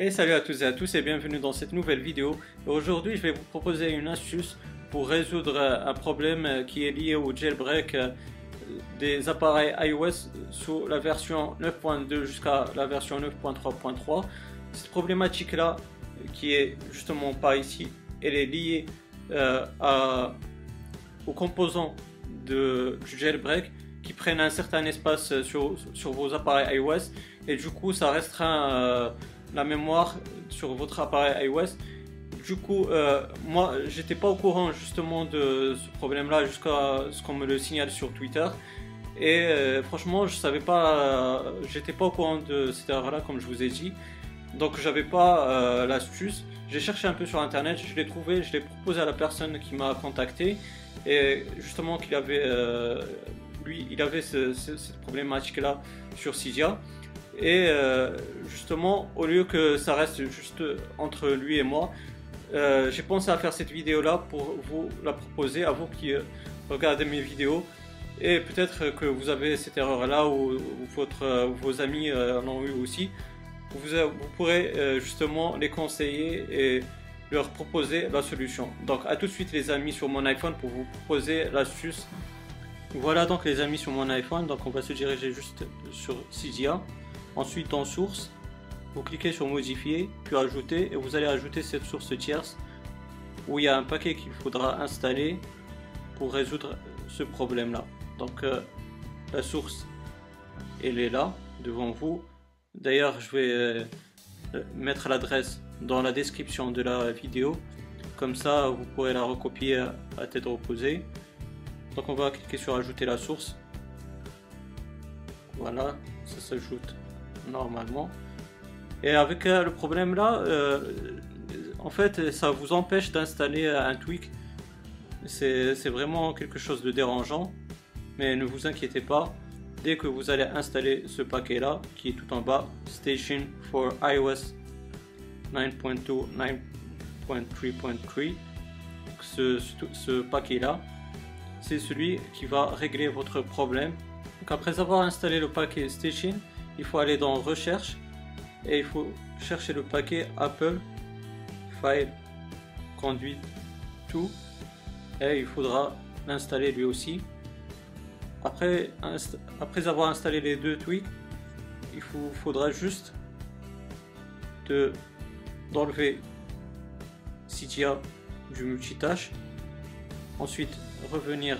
Et salut à tous et à tous et bienvenue dans cette nouvelle vidéo. Aujourd'hui je vais vous proposer une astuce pour résoudre un problème qui est lié au jailbreak des appareils iOS sous la version 9.2 jusqu'à la version 9.3.3. Cette problématique là qui est justement pas ici, elle est liée euh, aux composants de, du jailbreak qui prennent un certain espace sur, sur vos appareils iOS et du coup ça restreint euh, la mémoire sur votre appareil iOS. Du coup, euh, moi, j'étais pas au courant justement de ce problème-là jusqu'à ce qu'on me le signale sur Twitter. Et euh, franchement, je savais pas, j'étais pas au courant de cette erreur-là, comme je vous ai dit. Donc, j'avais pas euh, l'astuce. J'ai cherché un peu sur internet, je l'ai trouvé, je l'ai proposé à la personne qui m'a contacté. Et justement, qu'il avait, lui, il avait cette problématique-là sur Cydia. Et euh, justement, au lieu que ça reste juste entre lui et moi, euh, j'ai pensé à faire cette vidéo là pour vous la proposer à vous qui euh, regardez mes vidéos. Et peut-être que vous avez cette erreur là ou, votre, vos amis en ont eu aussi. Vous, vous pourrez justement les conseiller et leur proposer la solution. Donc à tout de suite les amis sur mon iPhone pour vous proposer l'astuce. Voilà donc les amis sur mon iPhone. Donc on va se diriger juste sur Cydia. Ensuite, dans source, vous cliquez sur modifier, puis ajouter, et vous allez ajouter cette source tierce où il y a un paquet qu'il faudra installer pour résoudre ce problème-là. Donc, euh, la source, elle est là, devant vous. D'ailleurs, je vais euh, mettre l'adresse dans la description de la vidéo. Comme ça, vous pourrez la recopier à tête reposée. Donc, on va cliquer sur ajouter la source. Voilà, ça s'ajoute normalement. Et avec euh, le problème là, euh, en fait, ça vous empêche d'installer un tweak. C'est vraiment quelque chose de dérangeant. Mais ne vous inquiétez pas, dès que vous allez installer ce paquet là, qui est tout en bas, Station for iOS 9.2, 9.3.3, ce, paquet là, c'est celui qui va régler votre problème. Donc après avoir installé le paquet Station, il faut aller dans recherche et il faut chercher le paquet Apple File Conduit tout et il faudra l'installer lui aussi. Après, avoir installé les deux tweaks, il faut, faudra juste d'enlever Cydia du multitâche. Ensuite, revenir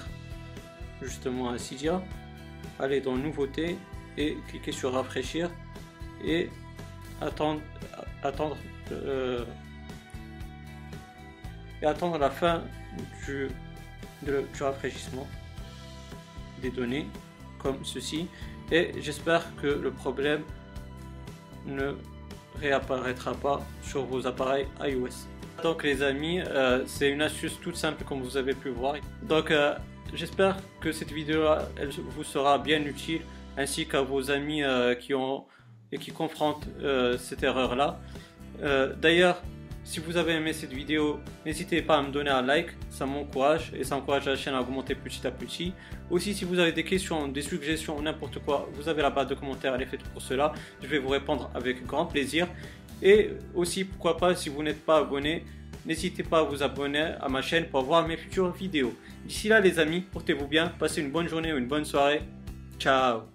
justement à Cydia, aller dans Nouveautés et cliquer sur rafraîchir et attendre, attendre, euh, et attendre la fin du, du rafraîchissement des données comme ceci et j'espère que le problème ne réapparaîtra pas sur vos appareils iOS. Donc les amis, euh, c'est une astuce toute simple comme vous avez pu voir. Donc euh, j'espère que cette vidéo elle vous sera bien utile ainsi qu'à vos amis euh, qui ont et qui confrontent euh, cette erreur là. Euh, d'ailleurs, si vous avez aimé cette vidéo, n'hésitez pas à me donner un like, ça m'encourage et ça encourage la chaîne à augmenter petit à petit. Aussi, si vous avez des questions, des suggestions, n'importe quoi, vous avez la barre de commentaires, elle est faite pour cela. Je vais vous répondre avec grand plaisir. Et aussi, pourquoi pas, si vous n'êtes pas abonné, n'hésitez pas à vous abonner à ma chaîne pour voir mes futures vidéos. D'ici là, les amis, portez-vous bien, passez une bonne journée ou une bonne soirée. Ciao